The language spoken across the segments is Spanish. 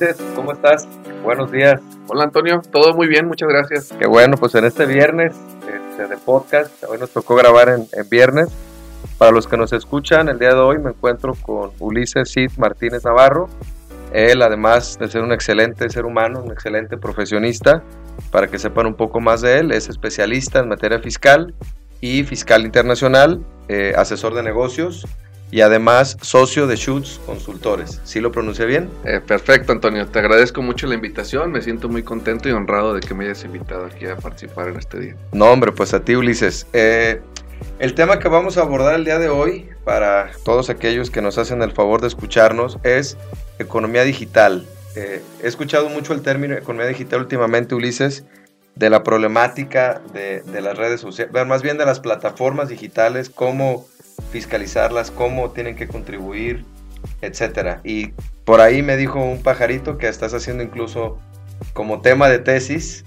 Ulises, ¿cómo estás? Buenos días. Hola Antonio, todo muy bien, muchas gracias. Qué bueno, pues en este viernes este, de podcast, hoy nos tocó grabar en, viernes. Para los que nos escuchan, el día de hoy me encuentro con Ulises Cid Martínez Navarro. Él, además de ser un excelente ser humano, un excelente profesionista, para que sepan un poco más de él, es especialista en materia fiscal y fiscal internacional, eh, asesor de negocios y además socio de Schutz Consultores. ¿Sí lo pronuncié bien? Eh, perfecto, Antonio. Te agradezco mucho la invitación. Me siento muy contento y honrado de que me hayas invitado aquí a participar en este día. No, hombre, pues a ti, Ulises. Eh, el tema que vamos a abordar el día de hoy, para todos aquellos que nos hacen el favor de escucharnos, es economía digital. Eh, he escuchado mucho el término economía digital últimamente, Ulises, de la problemática de, de las redes sociales, más bien de las plataformas digitales, cómo fiscalizarlas, cómo tienen que contribuir, etcétera. Y por ahí me dijo un pajarito que estás haciendo incluso como tema de tesis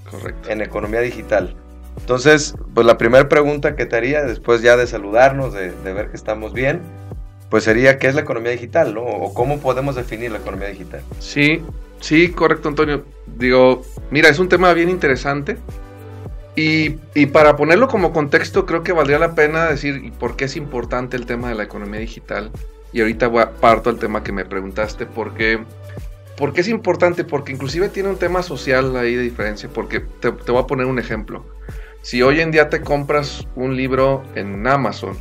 en economía digital. Entonces, pues la primera pregunta que te haría, después ya de saludarnos, de, ver que estamos bien, pues sería qué es la economía digital, ¿no? O cómo podemos definir la economía digital. Sí, sí, correcto, Antonio. Digo, mira, es un tema bien interesante y, para ponerlo como contexto, creo que valdría la pena decir por qué es importante el tema de la economía digital. Y ahorita voy a, parto al tema que me preguntaste, porque, ¿por qué es importante? Porque inclusive tiene un tema social ahí de diferencia, porque te, voy a poner un ejemplo. Si hoy en día te compras un libro en Amazon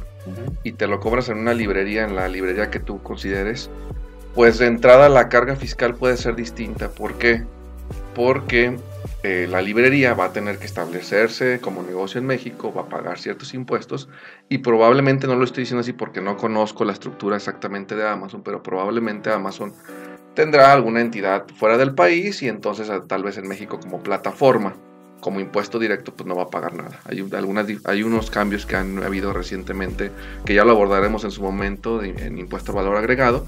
y te lo cobras en una librería, en la librería que tú consideres, pues de entrada la carga fiscal puede ser distinta. ¿Por qué? Porque eh, la librería va a tener que establecerse como negocio en México, va a pagar ciertos impuestos y probablemente no lo estoy diciendo así porque no conozco la estructura exactamente de Amazon, pero probablemente Amazon tendrá alguna entidad fuera del país y entonces tal vez en México como plataforma como impuesto directo pues no va a pagar nada. Hay, algunas, hay unos cambios que han habido recientemente que ya lo abordaremos en su momento en impuesto al valor agregado,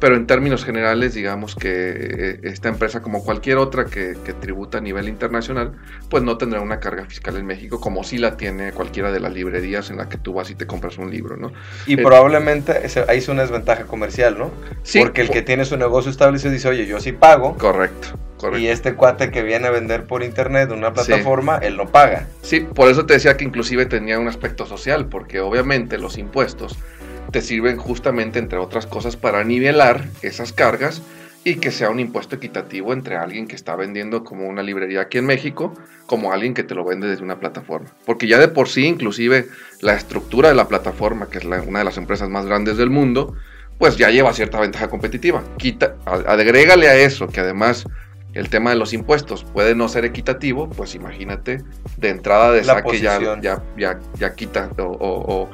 pero en términos generales digamos que eh, esta empresa como cualquier otra que, tributa a nivel internacional pues no tendrá una carga fiscal en México como si la tiene cualquiera de las librerías en la que tú vas y te compras un libro, ¿no? Y eh, probablemente ahí es una desventaja comercial, ¿no? Sí. Porque el que tiene su negocio establecido dice, oye, yo sí pago. Correcto. Y este cuate que viene a vender por internet una plataforma, él no paga. Sí, por eso te decía que inclusive tenía un aspecto social, porque obviamente los impuestos te sirven justamente, entre otras cosas, para nivelar esas cargas y que sea un impuesto equitativo entre alguien que está vendiendo como una librería aquí en México, como alguien que te lo vende desde una plataforma. Porque ya de por sí, inclusive, la estructura de la plataforma, que es una de las empresas más grandes del mundo, pues ya lleva cierta ventaja competitiva. Quita, agrégale a eso que además el tema de los impuestos puede no ser equitativo, pues imagínate, de entrada de saque ya, ya, ya, ya, quita o,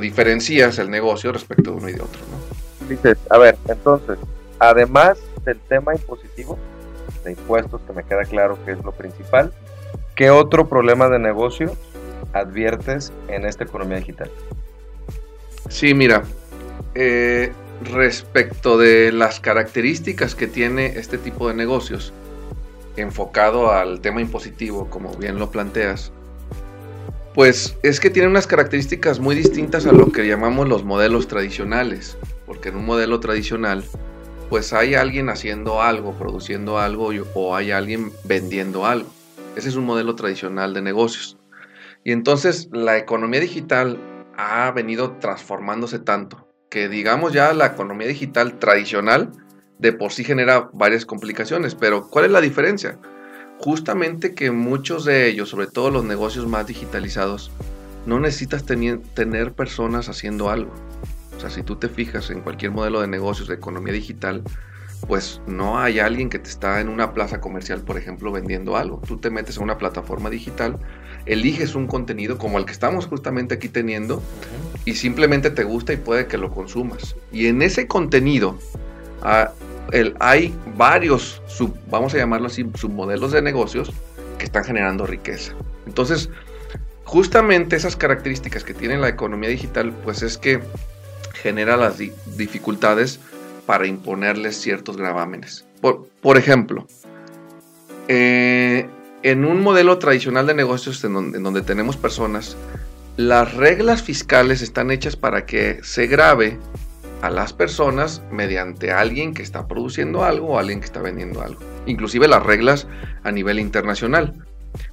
diferencias el negocio respecto de uno y de otro. ¿no? Dices, a ver, entonces, además del tema impositivo, de impuestos, que me queda claro que es lo principal, ¿qué otro problema de negocio adviertes en esta economía digital? Sí, mira, eh, respecto de las características que tiene este tipo de negocios, enfocado al tema impositivo, como bien lo planteas, pues es que tiene unas características muy distintas a lo que llamamos los modelos tradicionales, porque en un modelo tradicional, pues hay alguien haciendo algo, produciendo algo o hay alguien vendiendo algo. Ese es un modelo tradicional de negocios. Y entonces la economía digital ha venido transformándose tanto que digamos ya la economía digital tradicional de por sí genera varias complicaciones, pero ¿cuál es la diferencia? Justamente que muchos de ellos, sobre todo los negocios más digitalizados, no necesitas tener personas haciendo algo. O sea, si tú te fijas en cualquier modelo de negocios de economía digital, pues no hay alguien que te está en una plaza comercial, por ejemplo, vendiendo algo. Tú te metes a una plataforma digital, eliges un contenido como el que estamos justamente aquí teniendo y simplemente te gusta y puede que lo consumas. Y en ese contenido ah, hay varios, sub, vamos a llamarlo así, submodelos de negocios que están generando riqueza. Entonces, justamente esas características que tiene la economía digital, pues es que genera las dificultades para imponerles ciertos gravámenes. Por, ejemplo, eh, en un modelo tradicional de negocios en donde, tenemos personas, las reglas fiscales están hechas para que se grabe a las personas mediante alguien que está produciendo algo o alguien que está vendiendo algo. Inclusive las reglas a nivel internacional.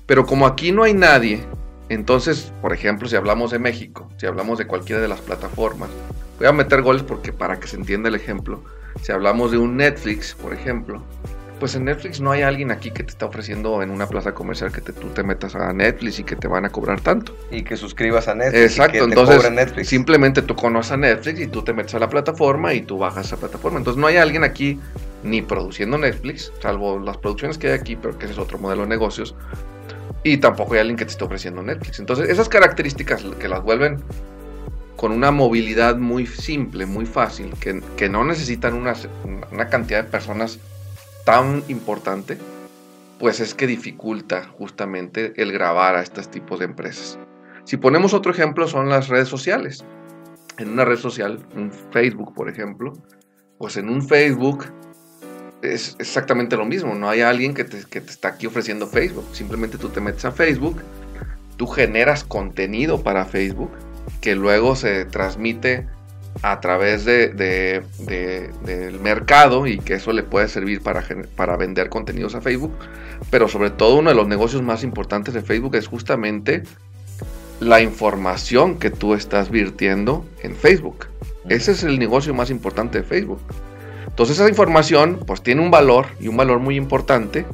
Pero como aquí no hay nadie, entonces, por ejemplo, si hablamos de México, si hablamos de cualquiera de las plataformas, voy a meter goles porque para que se entienda el ejemplo, si hablamos de un Netflix, por ejemplo, pues en Netflix no hay alguien aquí que te está ofreciendo en una plaza comercial que tú te metas a Netflix y que te van a cobrar tanto. Y que suscribas a Netflix. Exacto, entonces simplemente tú conoces a Netflix y tú te metes a la plataforma y tú bajas esa plataforma. Entonces no hay alguien aquí ni produciendo Netflix, salvo las producciones que hay aquí, pero que ese es otro modelo de negocios. Y tampoco hay alguien que te esté ofreciendo Netflix. Entonces esas características que las vuelven con una movilidad muy simple, muy fácil, que, que no necesitan una, una cantidad de personas tan importante, pues es que dificulta justamente el grabar a estos tipos de empresas. Si ponemos otro ejemplo son las redes sociales. En una red social, un Facebook por ejemplo, pues en un Facebook es exactamente lo mismo. No hay alguien que te, que te está aquí ofreciendo Facebook. Simplemente tú te metes a Facebook, tú generas contenido para Facebook que luego se transmite a través de, del mercado y que eso le puede servir para, para vender contenidos a Facebook. Pero sobre todo uno de los negocios más importantes de Facebook es justamente la información que tú estás virtiendo en Facebook. Ese es el negocio más importante de Facebook. Entonces esa información pues tiene un valor y un valor muy importante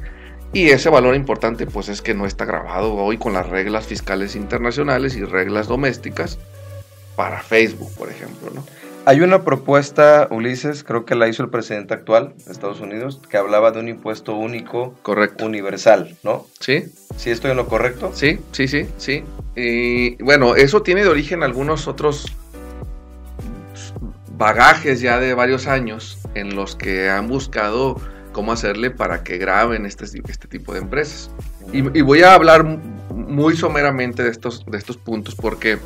y ese valor importante pues es que no está grabado hoy con las reglas fiscales internacionales y reglas domésticas para Facebook, por ejemplo, ¿no? Hay una propuesta, Ulises, creo que la hizo el presidente actual de Estados Unidos, que hablaba de un impuesto único correcto. universal, ¿no? Sí. ¿Sí estoy en lo correcto? Sí, sí, sí, sí. Y bueno, eso tiene de origen algunos otros bagajes ya de varios años en los que han buscado cómo hacerle para que graben este, este tipo de empresas. Y, y voy a hablar muy someramente de estos, de estos puntos porque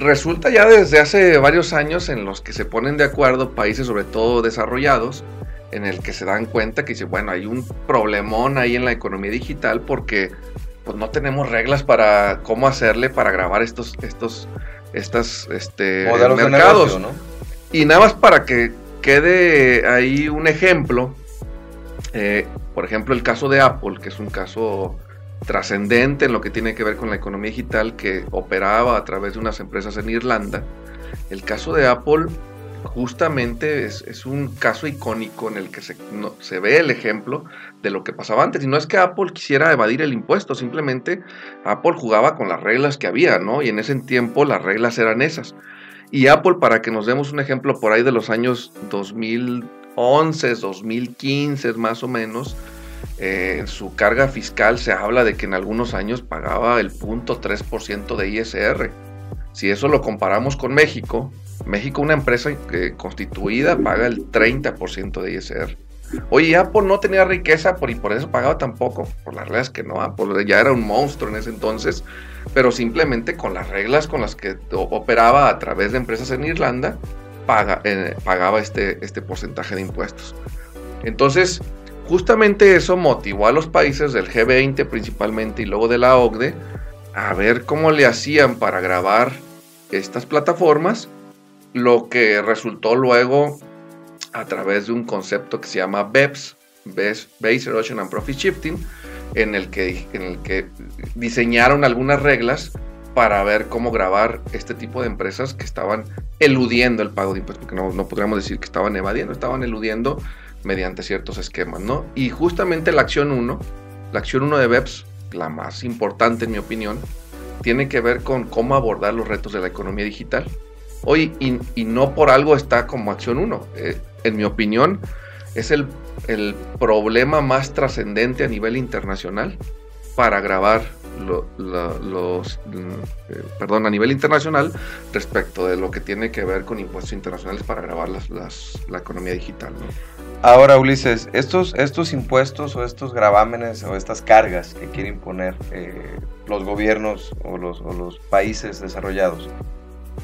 resulta ya desde hace varios años en los que se ponen de acuerdo países, sobre todo desarrollados, en el que se dan cuenta que dice, bueno, hay un problemón ahí en la economía digital porque pues no tenemos reglas para cómo hacerle para grabar estos, estos, estas, este, mercados. Y nada más para que quede ahí un ejemplo, eh, por ejemplo, el caso de Apple, que es un caso trascendente en lo que tiene que ver con la economía digital que operaba a través de unas empresas en Irlanda. El caso de Apple justamente es, un caso icónico en el que se, se, ve el ejemplo de lo que pasaba antes. Y no es que Apple quisiera evadir el impuesto, simplemente Apple jugaba con las reglas que había, ¿no? Y en ese tiempo las reglas eran esas. Y Apple, para que nos demos un ejemplo por ahí de los años 2011, 2015 más o menos, eh, su carga fiscal se habla de que en algunos años pagaba el 0.3% de ISR. Si eso lo comparamos con México, México una empresa constituida paga el 30% de ISR. Oye, Apple no tenía riqueza por, y por eso pagaba tampoco. Por las reglas que no, Apple ya era un monstruo en ese entonces, pero simplemente con las reglas con las que operaba a través de empresas en Irlanda, paga, eh, pagaba este, este porcentaje de impuestos. Entonces, Justamente eso motivó a los países del G20 principalmente y luego de la OCDE a ver cómo le hacían para grabar estas plataformas, lo que resultó luego a través de un concepto que se llama BEPS, Base Erosion and Profit Shifting, en el, que, en el que diseñaron algunas reglas para ver cómo grabar este tipo de empresas que estaban eludiendo el pago de impuestos, porque no, no podríamos decir que estaban evadiendo, estaban eludiendo mediante ciertos esquemas, ¿no? Y justamente la acción 1, la acción 1 de BEPS, la más importante en mi opinión, tiene que ver con cómo abordar los retos de la economía digital. Hoy, y, no por algo está como acción 1. Eh, en mi opinión, es el, el problema más trascendente a nivel internacional para grabar los, eh, perdón, a nivel internacional respecto de lo que tiene que ver con impuestos internacionales para grabar las, la economía digital. Ahora, Ulises, estos, estos impuestos o estos gravámenes o estas cargas que quieren imponer eh, los gobiernos o los, o los países desarrollados,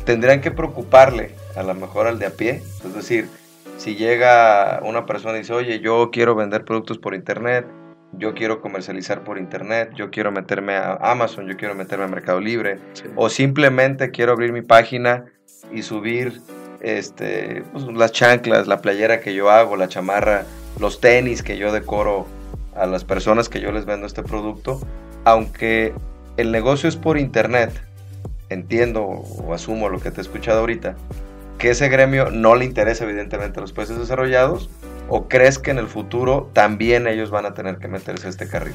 tendrían que preocuparle a lo mejor al de a pie. Es decir, si llega una persona y dice, oye, yo quiero vender productos por internet, yo quiero comercializar por internet, yo quiero meterme a Amazon, yo quiero meterme a Mercado Libre, o simplemente quiero abrir mi página y subir este, pues, las chanclas, la playera que yo hago, la chamarra, los tenis que yo decoro a las personas que yo les vendo este producto, aunque el negocio es por internet, entiendo o asumo lo que te he escuchado ahorita, que ese gremio no le interesa evidentemente a los países desarrollados, o crees que en el futuro también ellos van a tener que meterse a este carril?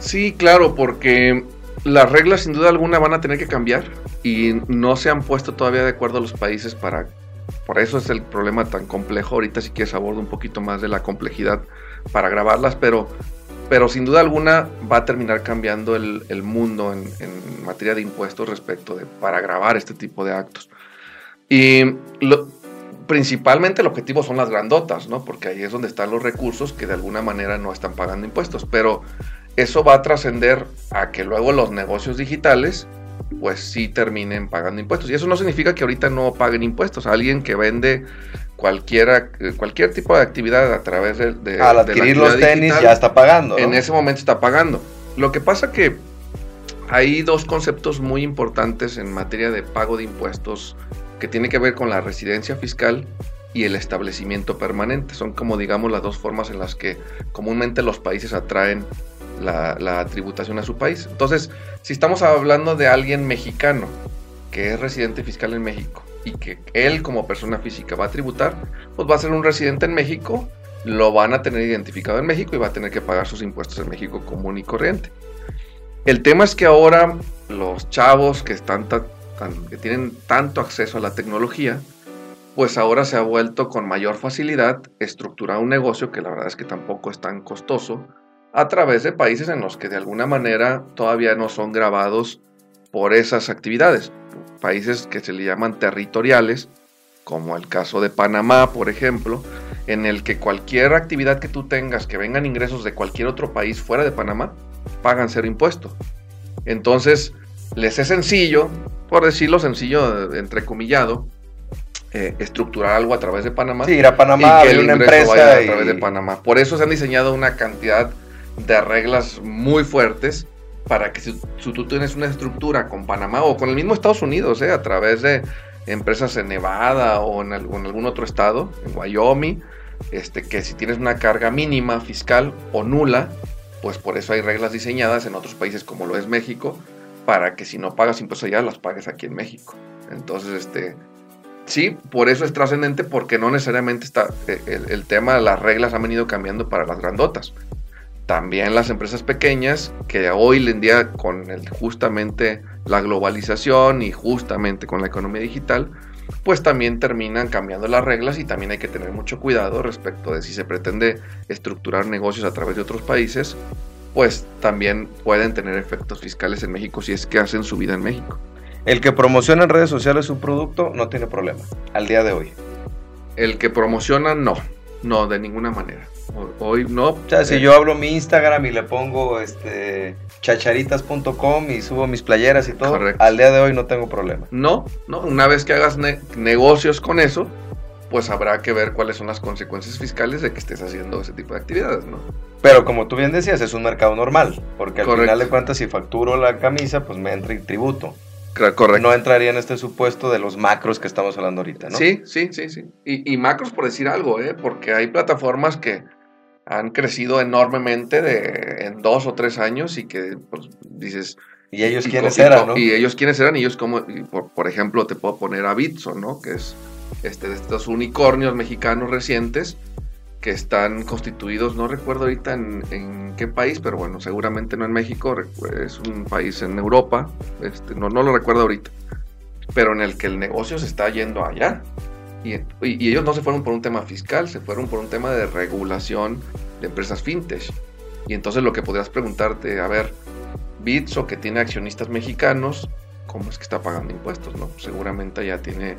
Sí, claro, porque las reglas sin duda alguna van a tener que cambiar y no se han puesto todavía de acuerdo los países para... Por eso es el problema tan complejo. Ahorita si quieres abordo un poquito más de la complejidad para grabarlas, pero, pero sin duda alguna va a terminar cambiando el, mundo en, materia de impuestos respecto de para grabar este tipo de actos. Y principalmente el objetivo son las grandotas, ¿no? Porque ahí es donde están los recursos que de alguna manera no están pagando impuestos. Pero eso va a trascender a que luego los negocios digitales pues sí terminen pagando impuestos. Y eso no significa que ahorita no paguen impuestos. Alguien que vende cualquiera, cualquier tipo de actividad a través de... Al adquirir los tenis ya está pagando. En ese momento está pagando. Lo que pasa que hay dos conceptos muy importantes en materia de pago de impuestos que tiene que ver con la residencia fiscal y el establecimiento permanente. Son como digamos las dos formas en las que comúnmente los países atraen la, tributación a su país. Entonces, si estamos hablando de alguien mexicano que es residente fiscal en México y que él como persona física va a tributar, pues va a ser un residente en México, lo van a tener identificado en México y va a tener que pagar sus impuestos en México común y corriente. El tema es que ahora los chavos que, están que tienen tanto acceso a la tecnología, pues ahora se ha vuelto con mayor facilidad estructurar un negocio que la verdad es que tampoco es tan costoso a través de países en los que de alguna manera todavía no son grabados por esas actividades. Países que se le llaman territoriales, como el caso de Panamá, por ejemplo, en el que cualquier actividad que tú tengas que vengan ingresos de cualquier otro país fuera de Panamá, pagan ser impuesto. Entonces, les es sencillo, por decirlo sencillo, entrecomillado, eh, estructurar algo a través de Panamá. Sí, ir a Panamá, y que el una empresa vaya a través de Panamá. Por eso se han diseñado una cantidad de reglas muy fuertes para que si, tú tienes una estructura con Panamá o con el mismo Estados Unidos, eh, a través de empresas en Nevada o en, algún otro estado, en Wyoming, este, que si tienes una carga mínima fiscal o nula, pues por eso hay reglas diseñadas en otros países como lo es México, para que si no pagas impuestos allá, las pagues aquí en México. Entonces, este, sí, por eso es trascendente, porque no necesariamente está eh, el, el, tema, las reglas han venido cambiando para las grandotas también las empresas pequeñas que hoy en día con el, justamente la globalización y justamente con la economía digital, pues también terminan cambiando las reglas y también hay que tener mucho cuidado respecto de si se pretende estructurar negocios a través de otros países, pues también pueden tener efectos fiscales en México si es que hacen su vida en México. El que promociona en redes sociales su producto no tiene problema, al día de hoy. El que promociona no, no, de ninguna manera. Hoy no. O sea, si eh, yo hablo mi Instagram y le pongo este chacharitas.com y subo mis playeras y todo, al día de hoy no tengo problema. No, no, una vez que hagas negocios con eso, pues habrá que ver cuáles son las consecuencias fiscales de que estés haciendo ese tipo de actividades, ¿no? Pero como tú bien decías, es un mercado normal, porque al final de cuentas si facturo la camisa, pues me entra en tributo. Correcto. No entraría en este supuesto de los macros que estamos hablando ahorita, ¿no? Sí, sí, sí, sí. Y, y macros por decir algo, ¿eh? Porque hay plataformas que han crecido enormemente de, en dos o tres años y que pues, dices... Y ellos quiénes eran, ¿no? Y ellos quiénes eran, y ellos como, por, ejemplo, te puedo poner a Bitso, ¿no? Que es este, de estos unicornios mexicanos recientes que están constituidos, no recuerdo ahorita en, qué país, pero bueno, seguramente no en México, es un país en Europa, este, no, no lo recuerdo ahorita, pero en el que el negocio se está yendo allá. Y, ellos no se fueron por un tema fiscal, se fueron por un tema de regulación de empresas fintech. Y entonces lo que podrías preguntarte, a ver, Bitso que tiene accionistas mexicanos, ¿cómo es que está pagando impuestos? No? Seguramente ya tiene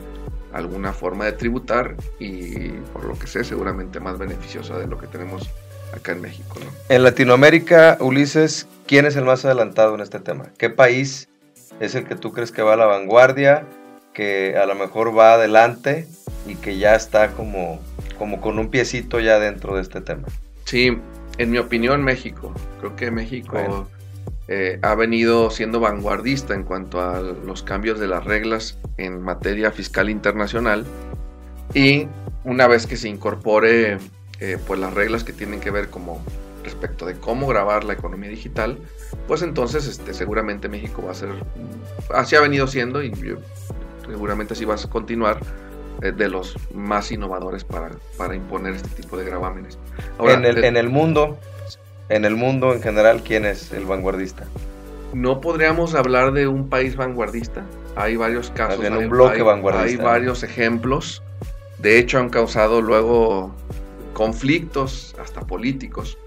alguna forma de tributar y por lo que sé, seguramente más beneficiosa de lo que tenemos acá en México. En Latinoamérica, Ulises, ¿quién es el más adelantado en este tema? ¿Qué país es el que tú crees que va a la vanguardia, que a lo mejor va adelante y que ya está como, como con un piecito ya dentro de este tema. Sí, en mi opinión México. Creo que México eh, ha venido siendo vanguardista en cuanto a los cambios de las reglas en materia fiscal internacional Y una vez que se incorpore eh, pues las reglas que tienen que ver como respecto de cómo grabar la economía digital, pues entonces este, seguramente México va a ser, así ha venido siendo y seguramente así va a continuar eh, de los más innovadores para, para, imponer este tipo de gravámenes. en, el, en el mundo, en el mundo en general, ¿quién es el vanguardista? No podríamos hablar de un país vanguardista. Hay varios casos. En un bloque vanguardista. Hay varios ejemplos. De hecho, han causado luego conflictos, hasta políticos,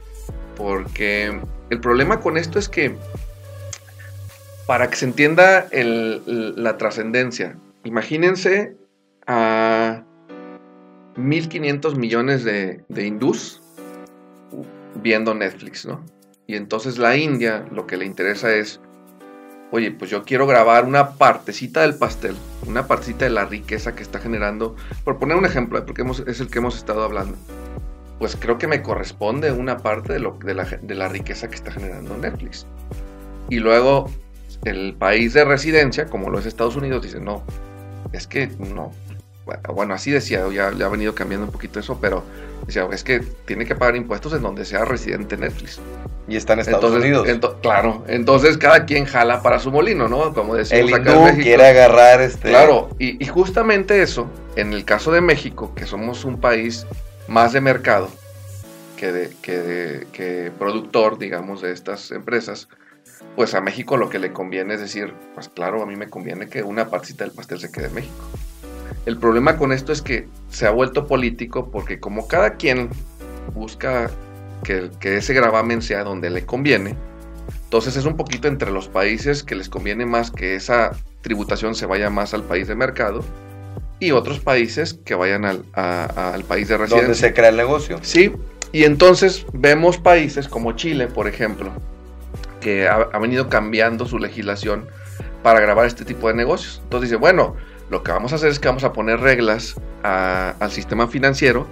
porque el problema con esto es que, para que se entienda la trascendencia, imagínense a 1.500 millones de, de hindús viendo Netflix, ¿no? Y entonces la India lo que le interesa es, oye, pues yo quiero grabar una partecita del pastel, una partecita de la riqueza que está generando, por poner un ejemplo, porque es el que hemos estado hablando pues creo que me corresponde una parte de, la, de la riqueza que está generando Netflix. Y luego el país de residencia, como lo es Estados Unidos, dice, no, es que no. Bueno, así decía, ya, ya ha venido cambiando un poquito eso, pero decía, es que tiene que pagar impuestos en donde sea residente Netflix. Y está en Estados Unidos. claro, entonces cada quien jala para su molino, ¿no? Como decimos acá en México. quiere agarrar este... Claro, y, y justamente eso, en el caso de México, que somos un país más de mercado que, de, que, productor, digamos, de estas empresas, pues a México lo que le conviene es decir, pues claro, a mí me conviene que una partita del pastel se quede en México. El problema con esto es que se ha vuelto político porque como cada quien busca que, que ese gravamen sea donde le conviene, entonces es un poquito entre los países que les conviene más que esa tributación se vaya más al país de mercado y otros países que vayan al, al país de residencia. Donde se crea el negocio. Sí, y entonces vemos países como Chile, por ejemplo, que ha, venido cambiando su legislación para grabar este tipo de negocios. Entonces dice, bueno, lo que vamos a hacer es que vamos a poner reglas al sistema financiero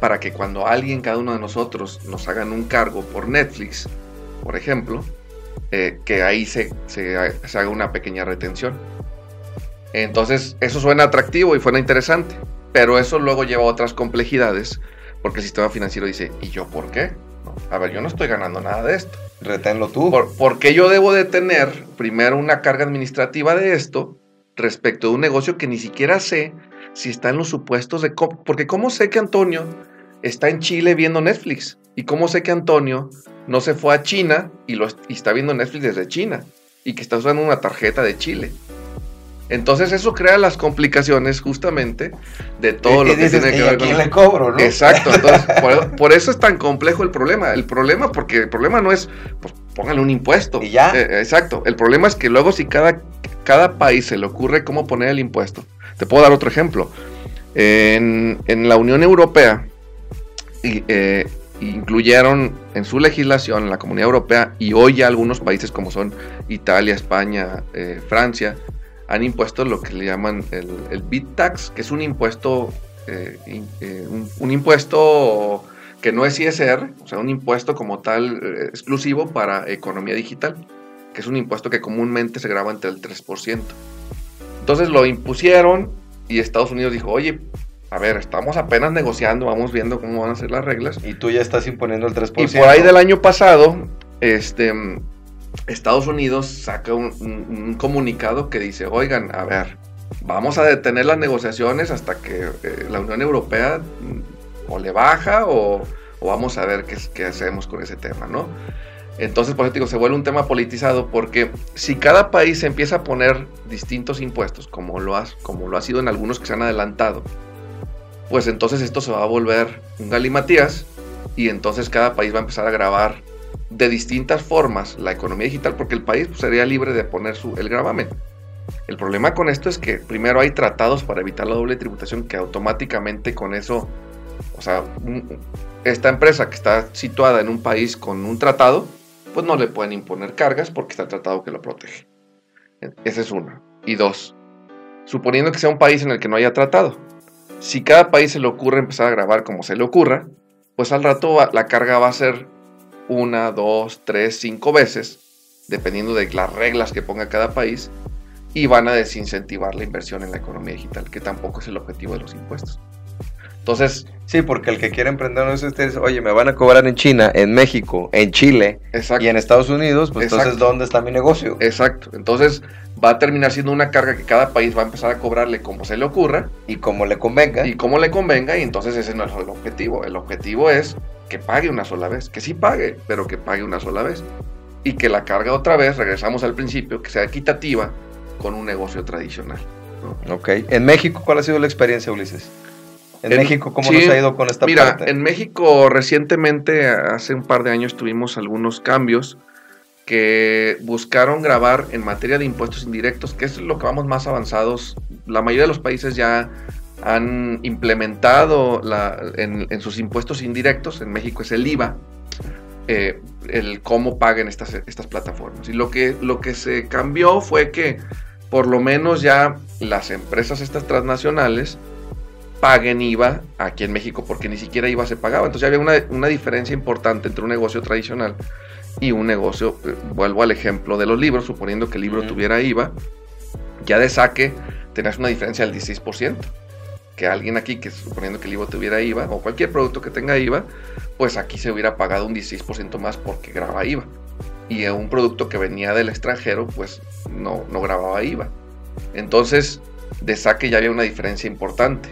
para que cuando alguien, cada uno de nosotros, nos hagan un cargo por Netflix, por ejemplo, eh, que ahí se, se haga una pequeña retención. Entonces, eso suena atractivo y suena interesante, pero eso luego lleva a otras complejidades, porque el sistema financiero dice, ¿y yo por qué? a ver, yo no estoy ganando nada de esto. Reténlo tú. Por, qué yo debo de tener primero una carga administrativa de esto respecto de un negocio que ni siquiera sé si está en los supuestos de... Porque ¿cómo sé que Antonio está en Chile viendo Netflix? ¿Y cómo sé que Antonio no se fue a China y, lo, y está viendo Netflix desde China? Y que está usando una tarjeta de Chile. Entonces eso crea las complicaciones justamente de todo lo que tiene que ver con... le cobro, ¿no? Exacto, entonces por, eso es tan complejo el problema. El problema, porque el problema no es, pues póngale un impuesto. Y ya. Eh, exacto, el problema es que luego si cada, cada país se le ocurre cómo poner el impuesto. Te puedo dar otro ejemplo. En, la Unión Europea eh, incluyeron en su legislación, en la Comunidad Europea, y hoy ya algunos países como son Italia, España, eh, Francia, han impuesto lo que le llaman el, bit tax, que es un impuesto, eh, un, impuesto que no es ISR, o sea, un impuesto como tal exclusivo para economía digital, que es un impuesto que comúnmente se graba entre el 3%. Entonces lo impusieron y Estados Unidos dijo, oye, a ver, estamos apenas negociando, vamos viendo cómo van a ser las reglas. Y tú ya estás imponiendo el 3%. Y por ahí del año pasado, este Estados Unidos saca un, comunicado que dice, oigan, a ver, vamos a detener las negociaciones hasta que eh, la Unión Europea mm, o le baja o, vamos a ver qué, qué, hacemos con ese tema, ¿no? Entonces, por eso digo, se vuelve un tema politizado porque si cada país empieza a poner distintos impuestos, como lo, ha, como lo ha sido en algunos que se han adelantado, pues entonces esto se va a volver un galimatías y entonces cada país va a empezar a grabar de distintas formas la economía digital porque el país pues, sería libre de poner su, el gravamen. El problema con esto es que primero hay tratados para evitar la doble tributación que automáticamente con eso, o sea, esta empresa que está situada en un país con un tratado, pues no le pueden imponer cargas porque está el tratado que lo protege. Esa es una. Y dos, suponiendo que sea un país en el que no haya tratado, si cada país se le ocurre empezar a grabar como se le ocurra, pues al rato la carga va a ser una, dos, tres, cinco veces, dependiendo de las reglas que ponga cada país, y van a desincentivar la inversión en la economía digital, que tampoco es el objetivo de los impuestos. Entonces, Sí, porque el que quiere emprender no es ustedes, oye, me van a cobrar en China, en México, en Chile exacto. y en Estados Unidos, pues Exacto. entonces ¿dónde está mi negocio? Exacto. Entonces, va a terminar siendo una carga que cada país va a empezar a cobrarle como se le ocurra Y como le convenga. y como le convenga, y entonces ese no es el objetivo. El objetivo es que pague una sola vez, que sí pague, pero que pague una sola vez. Y que la carga otra vez, regresamos al principio, que sea equitativa con un negocio tradicional. ¿no? Ok. En México, ¿cuál ha sido la experiencia, Ulises? En, En- México, ¿cómo sí, nos ha ido con esta Mira, parte? en México recientemente, hace un par de años, tuvimos algunos cambios que buscaron grabar en materia de impuestos indirectos, que es lo que vamos más avanzados. La mayoría de los países ya han implementado la- en, en sus impuestos indirectos, en México es el IVA, eh, el cómo paguen estas, estas plataformas. Y lo que, lo que se cambió fue que por lo menos ya las empresas estas transnacionales paguen IVA aquí en México, porque ni siquiera IVA se pagaba. Entonces había una, una diferencia importante entre un negocio tradicional y un negocio, eh, vuelvo al ejemplo de los libros, suponiendo que el libro Ujú. tuviera IVA, ya de saque tenías una diferencia del 16%. Que alguien aquí, que suponiendo que el libro tuviera IVA, o cualquier producto que tenga IVA, pues aquí se hubiera pagado un 16% más porque graba IVA. Y un producto que venía del extranjero, pues no, no grababa IVA. Entonces, de saque ya había una diferencia importante.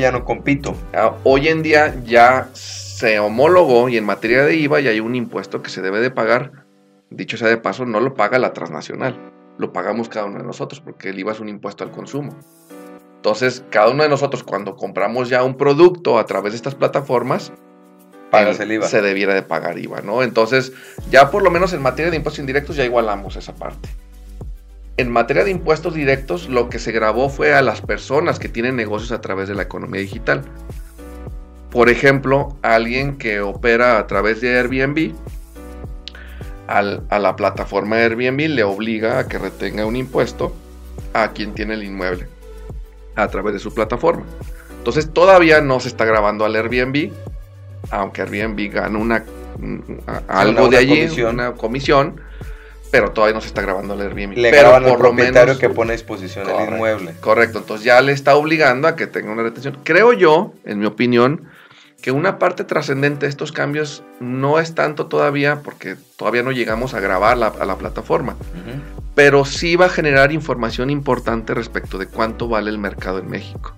Ya no compito. Ah, Hoy en día ya se homologó y en materia de IVA ya hay un impuesto que se debe de pagar. Dicho sea de paso, no lo paga la transnacional, lo pagamos cada uno de nosotros porque el IVA es un impuesto al consumo. Entonces, cada uno de nosotros cuando compramos ya un producto a través de estas plataformas, Pagas el IVA. se debiera de pagar IVA, ¿no? Entonces, ya por lo menos en materia de impuestos indirectos ya igualamos esa parte. En materia de impuestos directos, lo que se grabó fue a las personas que tienen negocios a través de la economía digital. Por ejemplo, alguien que opera a través de Airbnb, al- a la plataforma Airbnb le obliga a que retenga un impuesto a quien tiene el inmueble a través de su plataforma. Entonces todavía no se está grabando al Airbnb, aunque Airbnb gana una, algo una de allí, comisión. una comisión, pero todavía no se está grabando al Airbnb. Le pero graban al por lo propietario menos que pone a disposición el Correcto. inmueble. Correcto, entonces ya le está obligando a que tenga una retención. Creo yo, en mi opinión, que una parte trascendente de estos cambios no es tanto todavía, porque todavía no llegamos a grabar la- a la plataforma, Ujú. pero sí va a generar información importante respecto de cuánto vale el mercado en México.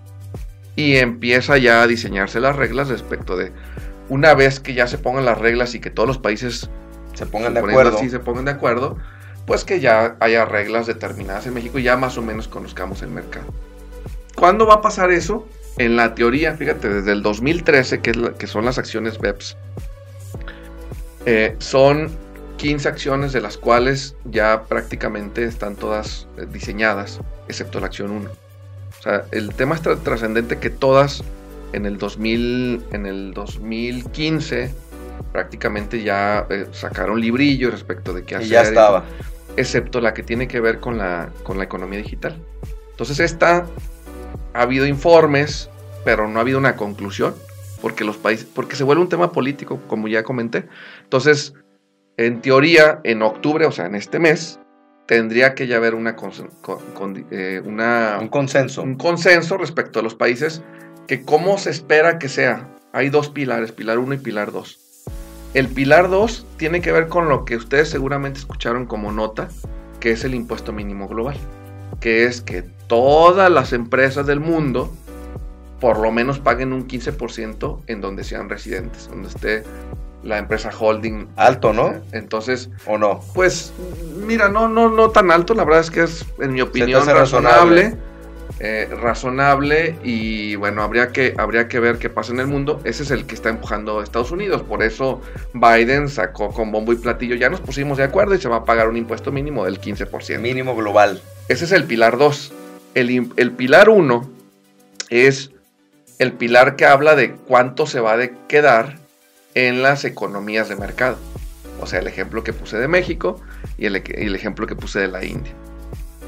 Y empieza ya a diseñarse las reglas respecto de, una vez que ya se pongan las reglas y que todos los países Se pongan de acuerdo. así, se pongan de acuerdo, pues que ya haya reglas determinadas en México y ya más o menos conozcamos el mercado. ¿Cuándo va a pasar eso? En la teoría, fíjate, desde el 2013, que, es la- que son las acciones BEPS, eh, son 15 acciones de las cuales ya prácticamente están todas eh, diseñadas, excepto la acción 1. O sea, el tema es tra- trascendente que todas en el, 2000, en el 2015 prácticamente ya eh, sacaron librillo respecto de qué hacer. Y ya estaba. Excepto la que tiene que ver con la, con la economía digital. Entonces esta, ha habido informes, pero no ha habido una conclusión, porque los países, porque se vuelve un tema político, como ya comenté. Entonces, en teoría, en octubre, o sea, en este mes, tendría que ya haber una, cons- con- con- eh, una Un consenso. un consenso respecto a los países que cómo se espera que sea. Hay dos pilares, pilar 1 y pilar 2. El pilar 2 tiene que ver con lo que ustedes seguramente escucharon como nota, que es el impuesto mínimo global, que es que todas las empresas del mundo por lo menos paguen un 15% en donde sean residentes, donde esté la empresa holding. Alto, ¿no? Entonces, ¿O no? pues, mira, no, no, no tan alto, la verdad es que es, en mi opinión, razonable. razonable? Eh, razonable y bueno, habría que, habría que ver qué pasa en el mundo. Ese es el que está empujando a Estados Unidos. Por eso Biden sacó con bombo y platillo. Ya nos pusimos de acuerdo y se va a pagar un impuesto mínimo del 15%. Mínimo global. Ese es el pilar 2. El, el pilar 1 es el pilar que habla de cuánto se va a quedar en las economías de mercado. O sea, el ejemplo que puse de México y el, y el ejemplo que puse de la India.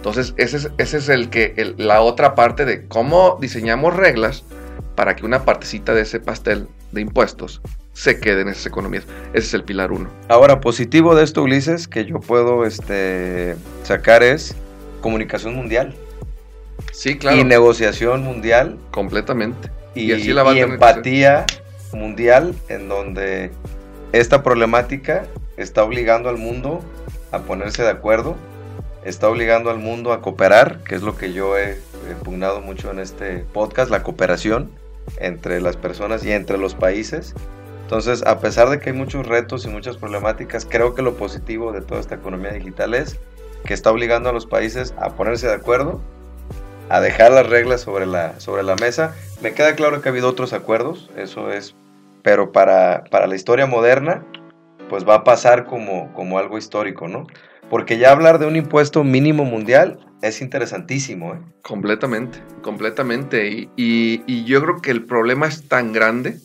Entonces, ese es, ese es el que, el- la otra parte de cómo diseñamos reglas para que una partecita de ese pastel de impuestos se quede en esas economías. Ese es el pilar 1. Ahora, positivo de esto, Ulises, que yo puedo este, sacar es comunicación mundial Sí, claro. y negociación mundial. completamente. y, empatía mundial en donde esta problemática está obligando al mundo a ponerse de acuerdo, está obligando al mundo a cooperar, que es lo que yo he pugnado mucho en este podcast, la cooperación entre las personas y entre los países. Entonces, a pesar de que hay muchos retos y muchas problemáticas, creo que lo positivo de toda esta economía digital es que está obligando a los países a ponerse de acuerdo, a dejar las reglas sobre la, sobre la mesa. Me queda claro que ha habido otros acuerdos, eso es, pero para, para la historia moderna, pues va a pasar como, como algo histórico, ¿no? Porque ya hablar de un impuesto mínimo mundial es interesantísimo. ¿eh? Completamente, completamente. Y, y, yo creo que el problema es tan grande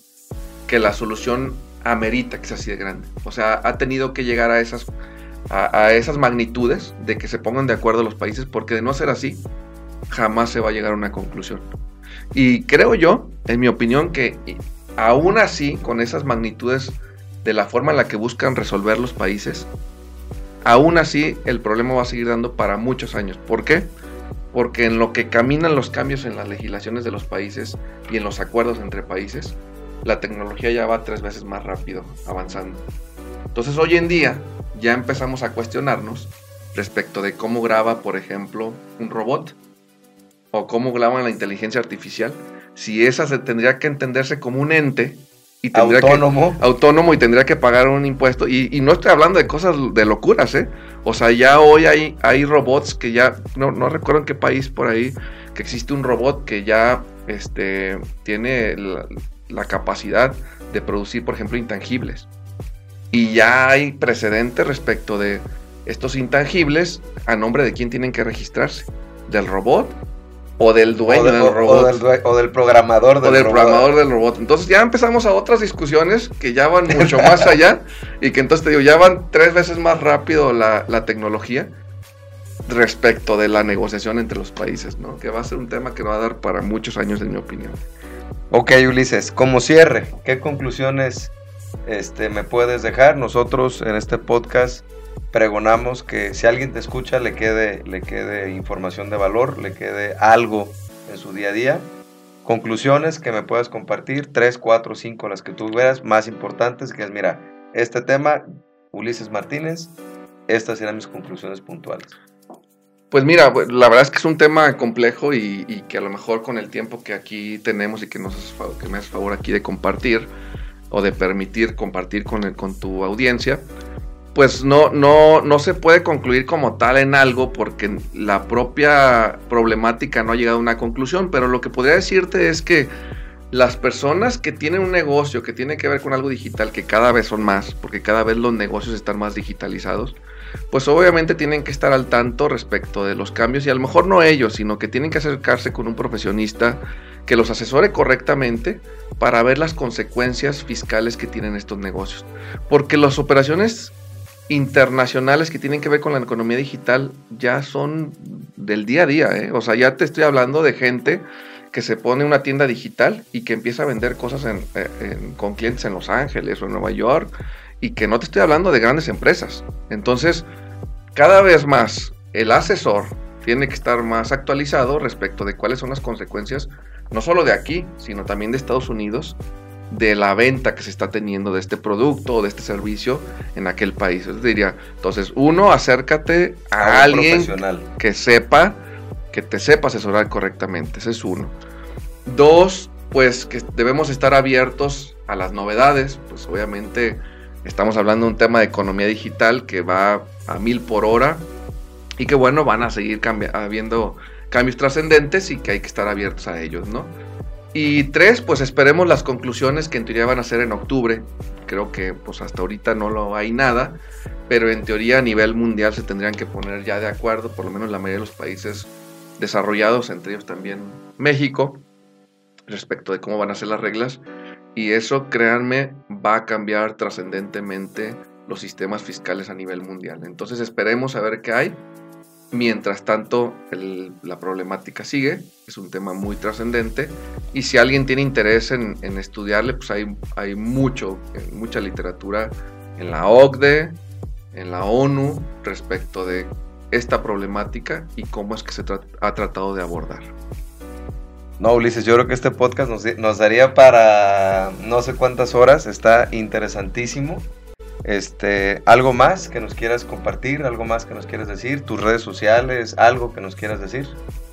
que la solución amerita que sea así de grande. O sea, ha tenido que llegar a esas, a, esas magnitudes de que se pongan de acuerdo los países, porque de no ser así, jamás se va a llegar a una conclusión. Y creo yo, en mi opinión, que aún así, con esas magnitudes de la forma en la que buscan resolver los países, aún así el problema va a seguir dando para muchos años. ¿Por qué? Porque en lo que caminan los cambios en las legislaciones de los países y en los acuerdos entre países, la tecnología ya va tres veces más rápido avanzando. Entonces hoy en día ya empezamos a cuestionarnos respecto de cómo graba, por ejemplo, un robot o cómo graba la inteligencia artificial, si esa se tendría que entenderse como un ente y tendría autónomo. Que, autónomo y tendría que pagar un impuesto. Y, no estoy hablando de cosas de locuras, ¿eh? O sea, ya hoy hay, hay robots que ya, no, no recuerdo en qué país por ahí, que existe un robot que ya este, tiene la, capacidad de producir, por ejemplo, intangibles. Y ya hay precedentes respecto de estos intangibles a nombre de quién tienen que registrarse. ¿Del robot o del dueño del robot. O del, programador del, o del programador del robot. Entonces ya empezamos a otras discusiones que ya van mucho más allá y que entonces te digo, ya van tres veces más rápido la, tecnología respecto de la negociación entre los países, ¿no? Que va a ser un tema que va a dar para muchos años, en mi opinión. Ok, Ulises, como cierre, ¿qué conclusiones este, me puedes dejar? Nosotros en este podcast pregonamos que si alguien te escucha le quede, le quede información de valor, le quede algo en su día a día. Conclusiones que me puedas compartir, tres, cuatro, cinco, las que tú veas más importantes, que es, mira, este tema, Ulises Martínez, estas serán mis conclusiones puntuales. Pues mira, pues, la verdad es que es un tema complejo y, que a lo mejor con el tiempo que aquí tenemos y que, nos que me haces favor aquí de compartir o de permitir compartir con, el, con tu audiencia, pues no, no, no se puede concluir como tal en algo porque la propia problemática no ha llegado a una conclusión, pero lo que podría decirte es que las personas que tienen un negocio que tiene que ver con algo digital, que cada vez son más, porque cada vez los negocios están más digitalizados, pues obviamente tienen que estar al tanto respecto de los cambios y a lo mejor no ellos, sino que tienen que acercarse con un profesionista que los asesore correctamente para ver las consecuencias fiscales que tienen estos negocios. Porque las operaciones internacionales que tienen que ver con la economía digital ya son del día a día. ¿eh? O sea, ya te estoy hablando de gente que se pone una tienda digital y que empieza a vender cosas eh, con clientes en Los Ángeles o en Nueva York y que no te estoy hablando de grandes empresas. Entonces, cada vez más el asesor tiene que estar más actualizado respecto de cuáles son las consecuencias, no solo de aquí, sino también de Estados Unidos de la venta que se está teniendo de este producto o de este servicio en aquel país. diría, entonces, uno, acércate a, alguien que sepa, que te sepa asesorar correctamente. Ese es uno. Dos, pues que debemos estar abiertos a las novedades. Pues obviamente estamos hablando de un tema de economía digital que va a mil por hora y que bueno, van a seguir habiendo cambios trascendentes y que hay que estar abiertos a ellos, ¿no? Y tres, pues esperemos las conclusiones que en teoría van a ser en octubre. Creo que pues hasta ahorita no lo hay nada, pero en teoría a nivel mundial se tendrían que poner ya de acuerdo, por lo menos la mayoría de los países desarrollados, entre ellos también México, respecto de cómo van a ser las reglas. Y eso, créanme, va a cambiar trascendentemente los sistemas fiscales a nivel mundial. Entonces esperemos a ver qué hay Mientras tanto, la problemática sigue, es un tema muy trascendente y si alguien tiene interés en, estudiarle, pues hay, hay mucho, mucha literatura en la OCDE, en la ONU respecto de esta problemática y cómo es que se ha tratado de abordar. No, Ulises, yo creo que este podcast nos, nos daría para no sé cuántas horas. Está interesantísimo. Este, algo más que nos quieras compartir, algo más que nos quieras decir, tus redes sociales, algo que nos quieras decir.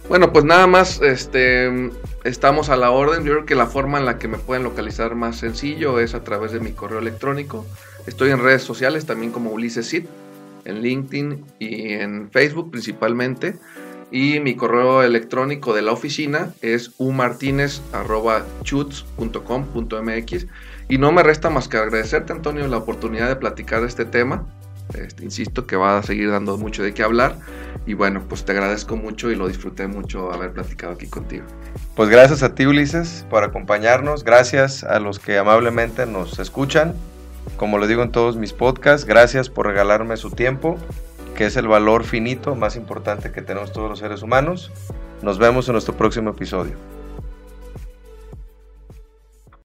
Bueno, pues nada más, este, estamos a la orden. Yo creo que la forma en la que me pueden localizar más sencillo es a través de mi correo electrónico. Estoy en redes sociales también como Ulises en LinkedIn y en Facebook principalmente. Y mi correo electrónico de la oficina es umartinez.chuts.com.mx. Y no me resta más que agradecerte, Antonio, la oportunidad de platicar de este tema. Este, insisto que va a seguir dando mucho de qué hablar. Y bueno, pues te agradezco mucho y lo disfruté mucho haber platicado aquí contigo. Pues gracias a ti, Ulises, por acompañarnos. Gracias a los que amablemente nos escuchan. Como lo digo en todos mis podcasts, gracias por regalarme su tiempo, que es el valor finito más importante que tenemos todos los seres humanos. Nos vemos en nuestro próximo episodio.